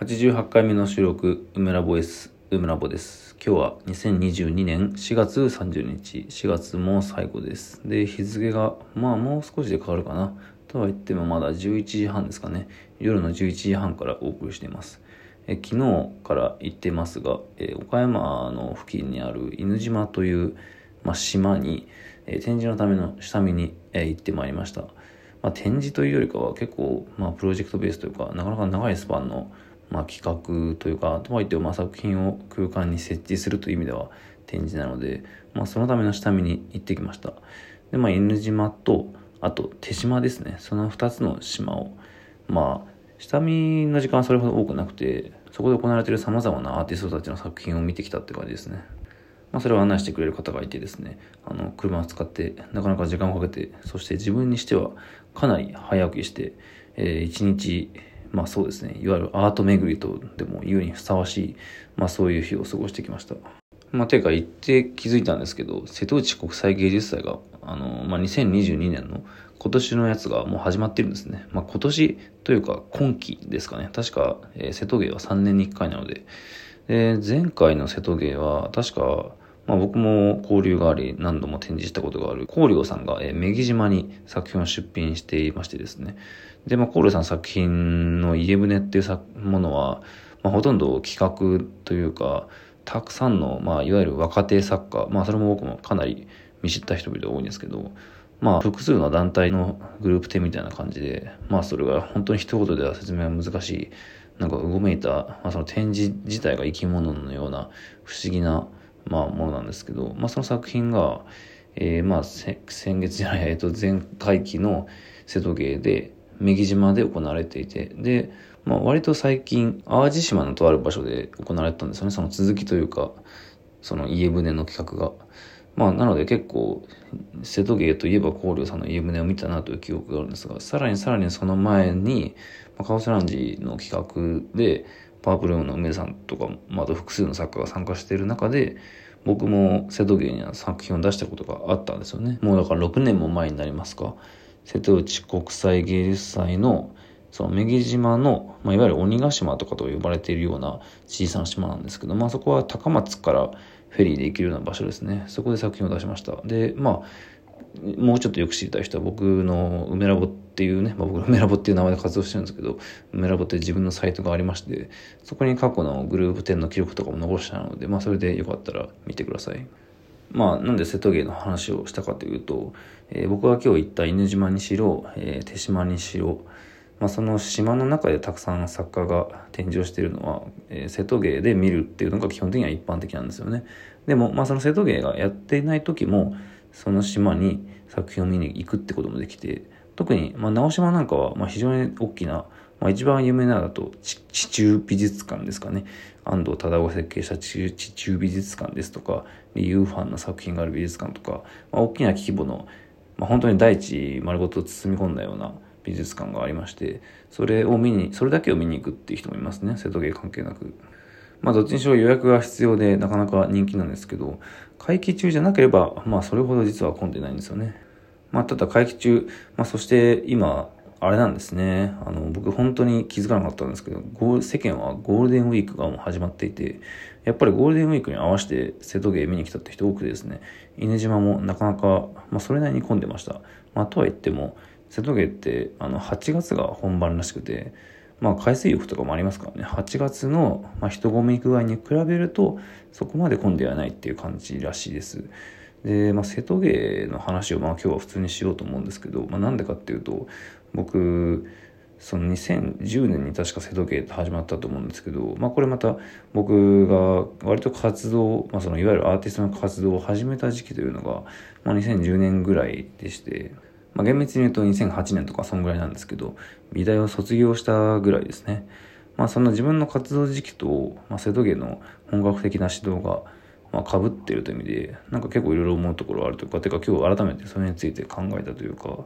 88回目の収録、梅ラボです。梅ラボです。今日は2022年4月30日、4月も最後です。で、日付が、まあもう少しで変わるかな。とは言ってもまだ11時半ですかね。夜の11時半からお送りしています。え昨日から行ってますが、え岡山の付近にある犬島という、まあ、島に、え展示のための下見に、え行ってまいりました。まあ、展示というよりかは結構、まあ、プロジェクトベースというか、なかなか長いスパンのまあ、企画というかとはいってもまあ作品を空間に設置するという意味では展示なので、まあ、そのための下見に行ってきました。でまあ犬島とあと手島ですね。その2つの島を。まあ下見の時間はそれほど多くなくてそこで行われているさまざまなアーティストたちの作品を見てきたって感じですね。まあ、それを案内してくれる方がいてですね、あの、車を使ってなかなか時間をかけて、そして自分にしてはかなり早起きして、えー、一日まあそうですね、いわゆるアート巡りとでも言うにふさわしい、まあそういう日を過ごしてきました。まあ、ていうか言って気づいたんですけど、瀬戸内国際芸術祭が、あの、まあ、2022年の今年のやつがもう始まってるんですね。まあ、今年というか今期ですかね。確か、えー、瀬戸芸は3年に1回なので。で、前回の瀬戸芸は確か、まあ、僕も交流があり何度も展示したことがある光陵さんが、えー、女木島に作品を出品していましてですね。で、まあ、コールさん作品の家船っていうものは、まあ、ほとんど企画というか、たくさんの、まあ、いわゆる若手作家、まあ、それも僕もかなり見知った人々多いんですけど、まあ、複数の団体のグループ展みたいな感じで、まあ、それが本当に一言では説明は難しい、なんかうごめいた、まあ、その展示自体が生き物のような不思議な、まあ、ものなんですけど、まあ、その作品が、えー、まあ、先月じゃない、えっと、前回期の瀬戸芸で、女木島で行われていて、で、まあ、割と最近、淡路島のとある場所で行われたんですよね。その続きというか、その家船の企画が。まあ、なので結構、瀬戸芸といえば光陵さんの家船を見たなという記憶があるんですが、さらにさらにその前に、まあ、カオスランジの企画で、パープルームの梅さんとか、また複数の作家が参加している中で、僕も瀬戸芸には作品を出したことがあったんですよね。もうだから6年も前になりますか。瀬戸内国際芸術祭のその女木島の、まあ、いわゆる鬼ヶ島とかと呼ばれているような小さな島なんですけど、まあ、そこは高松からフェリーで行けるような場所ですねそこで作品を出しましたでまあもうちょっとよく知りたい人は僕の梅ラボっていうね、まあ、僕の梅ラボっていう名前で活動してるんですけど梅ラボって自分のサイトがありましてそこに過去のグループ展の記録とかも残したので、まあ、それでよかったら見てください。まあ、なんで瀬戸芸の話をしたかというと、えー、僕が今日行った犬島にしろ、えー、手島にしろ、まあ、その島の中でたくさん作家が展示をしているのは、えー、瀬戸芸で見るっていうのが基本的には一般的なんですよね。でも、まあ、その瀬戸芸がやっていない時も、その島に作品を見に行くってこともできて、特に、まあ、直島なんかは、まあ、非常に大きな、まあ、一番有名なのだと地中美術館ですかね安藤忠雄が設計した地中美術館ですとかリユーファンの作品がある美術館とか、まあ、大きな規模の、まあ、本当に大地丸ごと包み込んだような美術館がありましてそれを見にそれだけを見に行くっていう人もいますね瀬戸芸関係なく。まあどっちにしろ予約が必要でなかなか人気なんですけど会期中じゃなければまあそれほど実は混んでないんですよね。まあただ会期中、まあそして今あれなんですね。あの、僕本当に気づかなかったんですけど、世間はゴールデンウィークがもう始まっていて、やっぱりゴールデンウィークに合わせて瀬戸芸見に来たって人多くてですね、犬島もなかなか、まあそれなりに混んでました。まあとは言っても、瀬戸芸ってあの8月が本番らしくて、まあ海水浴とかもありますからね、8月の、ま、人混み具合に比べると、そこまで混んではないっていう感じらしいです。で、まあ、瀬戸芸の話をまあ今日は普通にしようと思うんですけど、まあ、なんでかっていうと、僕その2010年に確か瀬戸芸って始まったと思うんですけど、まあ、これまた僕が割と活動、まあ、そのいわゆるアーティストの活動を始めた時期というのが、まあ、2010年ぐらいでして、まあ、厳密に言うと2008年とかそんぐらいなんですけど美大を卒業したぐらいですね。まあ、その自分の活動時期と、まあ、瀬戸芸の本格的な指導がまあ、被ってるという意味で、なんか結構いろいろ思うところあるというか、てか今日改めてそれについて考えたというか、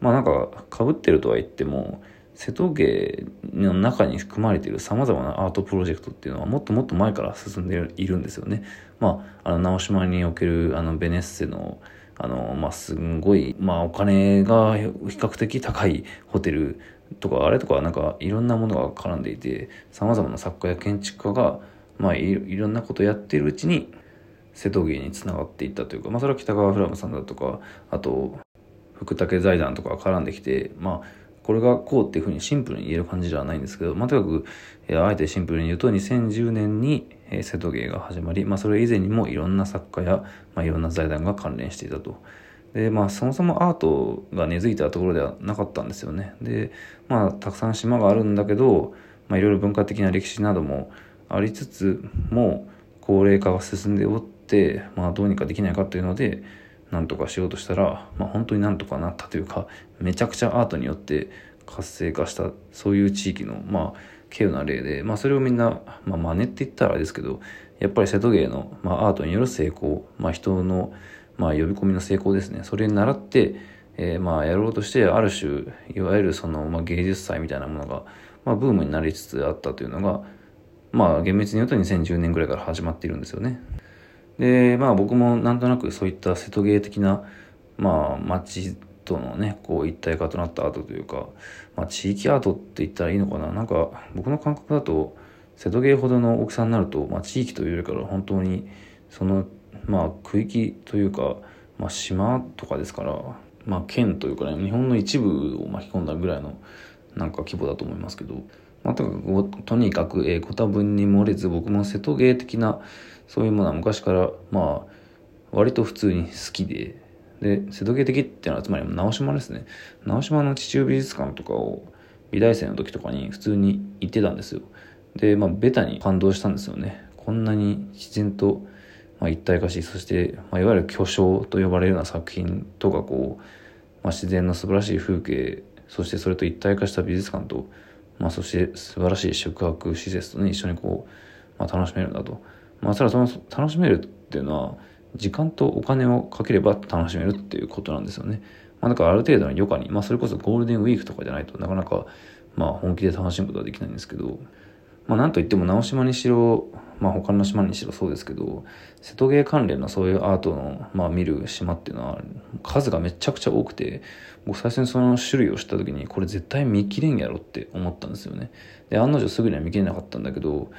まあなんか被ってるとは言っても瀬戸芸の中に含まれているさまざまなアートプロジェクトっていうのはもっともっと前から進んでいるんですよね。まあ、あの直島におけるあのベネッセのあの、まあ、すんごい、まあ、お金が比較的高いホテルとか、あれとかなんかいろんなものが絡んでいて、様々な作家や建築家が、まあい、いろんなことをやっているうちに、瀬戸芸につながっていったというか、まあ、それは北川フラムさんだとか、あと、福武財団とか絡んできて、まあ、これがこうっていうふうにシンプルに言える感じではないんですけど、まあ、とにかく、あえてシンプルに言うと、2010年に、え、瀬戸芸が始まり、まあ、それ以前にもいろんな作家や、まあ、いろんな財団が関連していたと。で、まあ、そもそもアートが根付いたところではなかったんですよね。で、まあ、たくさん島があるんだけど、まあ、いろいろ文化的な歴史などもありつつも、高齢化が進んでおって、まあ、どうにかできないかというので、なんとかしようとしたら、まあ、本当になんとかなったというかめちゃくちゃアートによって活性化したそういう地域のまあ稀有な例で、まあ、それをみんな、まあ、真似って言ったらあれですけどやっぱり瀬戸芸の、まあ、アートによる成功、まあ、人の、まあ、呼び込みの成功ですねそれに倣って、えー、まあやろうとしてある種いわゆるその、まあ、芸術祭みたいなものが、まあ、ブームになりつつあったというのがまあ厳密に言うと2010年ぐらいから始まっているんですよね。でまあ僕もなんとなくそういった瀬戸芸的なまあ街とのねこう一体化となったアートというか、まあ、地域アートって言ったらいいのかな。なんか僕の感覚だと瀬戸芸ほどの大きさになると、まあ、地域というよりから本当にそのまあ区域というか、まあ、島とかですから、まあ、県というかね日本の一部を巻き込んだぐらいのなんか規模だと思いますけど、まあ、ととにかく、えー、ご多分に漏れず僕も瀬戸芸的なそういうものは昔からまあ割と普通に好きでで瀬戸芸的っていうのはつまり直島ですね。直島の地中美術館とかを美大生の時とかに普通に行ってたんですよ。でまあベタに感動したんですよね。こんなに自然と、まあ、一体化しそして、まあ、いわゆる巨匠と呼ばれるような作品とかこう、まあ、自然の素晴らしい風景そしてそれと一体化した美術館と、まあ、そして素晴らしい宿泊施設とね一緒にこう、まあ、楽しめるんだと。まあ、それはその楽しめるっていうのは時間とお金をかければ楽しめるっていうことなんですよね。まあ、だからある程度の余暇に、まあ、それこそゴールデンウィークとかじゃないとなかなか、まあ、本気で楽しむことはできないんですけど、まあ、なんといっても直島にしろ、まあ、他の島にしろそうですけど瀬戸芸関連のそういうアートの、まあ、見る島っていうのは数がめちゃくちゃ多くて僕最初にその種類を知った時にこれ絶対見切れんやろって思ったんですよねで案の定すぐには見切れなかったんだけど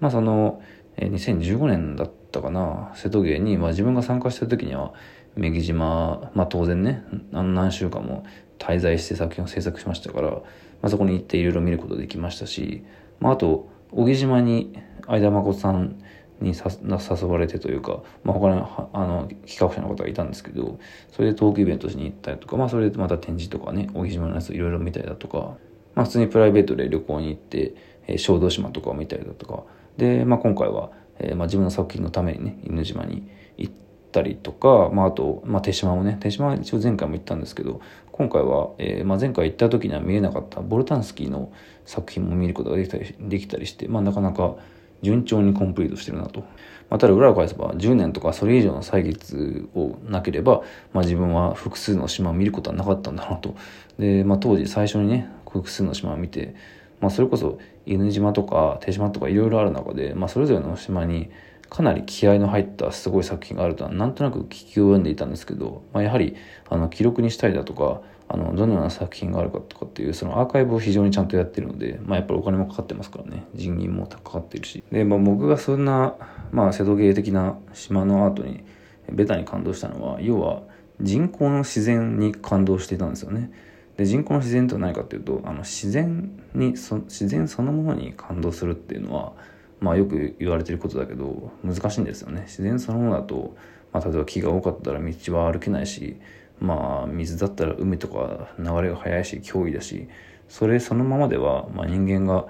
まあそのえ2015年だったかな、瀬戸芸に、まあ、自分が参加した時には、女木島、まあ当然ね、何週間も滞在して作品を制作しましたから、まあ、そこに行っていろいろ見ることできましたし、まああと、小木島に相田誠さんに誘われてというか、まあ、他のあの企画者の方がいたんですけど、それでトークイベントしに行ったりとか、まあそれでまた展示とかね、小木島のやついろいろ見たりだとか、まあ普通にプライベートで旅行に行って、えー、小豆島とかを見たりだとか、で、まあ、今回は、えー、まあ、自分の作品のためにね犬島に行ったりとか、まあ、あと、まあ、手島もね手島は一応前回も行ったんですけど今回は、えー、まあ、前回行った時には見えなかったボルタンスキーの作品も見ることができたりできたりして、まあ、なかなか順調にコンプリートしてるなと。まあ、ただ裏を返せば10年とかそれ以上の歳月をなければ、まあ、自分は複数の島を見ることはなかったんだなと。で、まあ、当時最初にね複数の島を見てまあ、それこそ犬島とか手島とかいろいろある中で、まあ、それぞれの島にかなり気合の入ったすごい作品があるとはなんとなく聞き及んでいたんですけど、まあ、やはりあの記録にしたりだとかあのどのような作品があるかとかっていうそのアーカイブを非常にちゃんとやってるので、まあ、やっぱりお金もかかってますからね人員もかかってるしで、まあ、僕がそんな、まあ、瀬戸芸的な島のアートにベタに感動したのは要は人工の自然に感動していたんですよね。で人工の自然とは何かっていうとあの自然にそ自然そのものに感動するっていうのは、まあ、よく言われてることだけど難しいんですよね。自然そのものだと、まあ、例えば木が多かったら道は歩けないしまあ水だったら海とか流れが速いし脅威だしそれそのままでは、まあ、人間が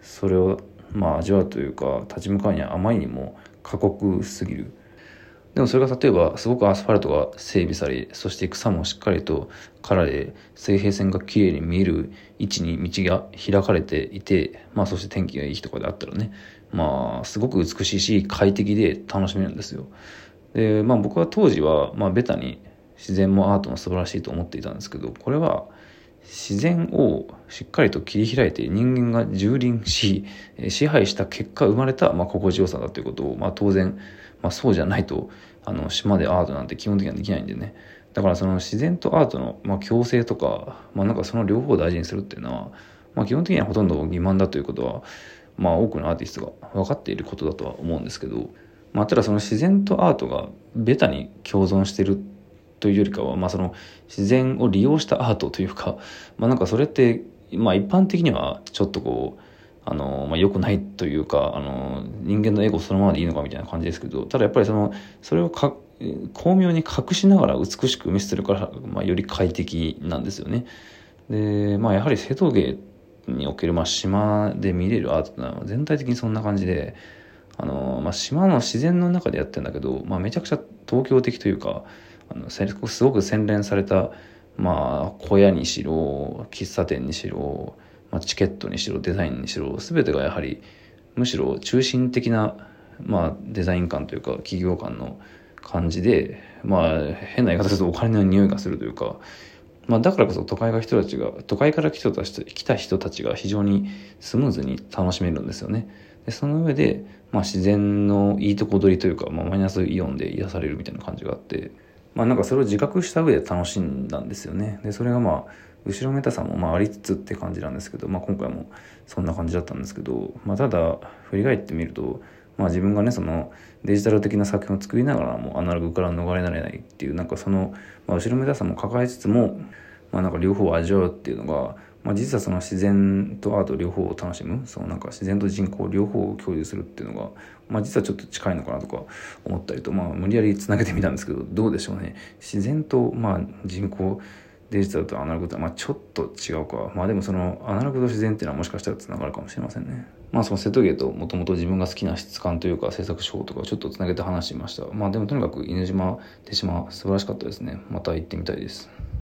それをまあ味わうというか立ち向かうにはあまりにも過酷すぎる。でもそれが例えばすごくアスファルトが整備され、そして草もしっかりとからで水平線が綺麗に見える位置に道が開かれていて、まあそして天気がいい日とかであったらね、まあすごく美しいし快適で楽しめるんですよ。で、まあ僕は当時はまあベタに自然もアートも素晴らしいと思っていたんですけど、これは自然をしっかりと切り開いて人間が蹂躙し支配した結果生まれた、まあ、心地よさだということを、まあ、当然、まあ、そうじゃないとあの島でアートなんて基本的にはできないんでね。だからその自然とアートの、まあ、共生とか、まあ、なんかその両方を大事にするっていうのは、まあ、基本的にはほとんど欺瞞だということは、まあ、多くのアーティストが分かっていることだとは思うんですけど、まあ、ただその自然とアートがベタに共存してるというよりかは、まあ、その自然を利用したアートというか、まあ、なんかそれって、まあ、一般的にはちょっとこうあの、まあ、良くないというかあの人間のエゴそのままでいいのかみたいな感じですけどただやっぱりそのそれをか巧妙に隠しながら美しく見せてるから、まあ、より快適なんですよね。で、まあ、やはり瀬戸芸における、まあ、島で見れるアートというのは全体的にそんな感じで、あの、まあ、島の自然の中でやってるんだけど、まあ、めちゃくちゃ東京的というか、あのすごく洗練された、まあ、小屋にしろ、喫茶店にしろ、まあ、チケットにしろ、デザインにしろ、全てがやはり、むしろ中心的な、まあ、デザイン感というか、企業感の感じで、まあ、変な言い方するとお金の匂いがするというか、まあ、だからこそ都会が人たちが、都会から来た来た人たちが非常にスムーズに楽しめるんですよね。でその上で、まあ、自然のいいとこ取りというか、まあ、マイナスイオンで癒されるみたいな感じがあって、まあなんかそれを自覚した上で楽しんだんですよね。で、それがまあ、後ろめたさもまあありつつって感じなんですけど、まあ今回もそんな感じだったんですけど、まあただ、振り返ってみると、まあ自分がね、そのデジタル的な作品を作りながらもアナログから逃れられないっていう、なんかその、まあ後ろめたさも抱えつつも、まあなんか両方味わうっていうのが、まあ、実はその自然とアート両方を楽しむそのなんか自然と人口両方を共有するっていうのが、まあ、実はちょっと近いのかなとか思ったりと、まあ、無理やりつなげてみたんですけどどうでしょうね。自然とまあ人口デジタルとアナログとはまあちょっと違うか。まあでもそのアナログと自然っていうのはもしかしたらつながるかもしれませんね。まあその瀬戸芸ともともと自分が好きな質感というか制作手法とかちょっとつなげて話しました。まあでもとにかく犬島手島素晴らしかったですね。また行ってみたいです。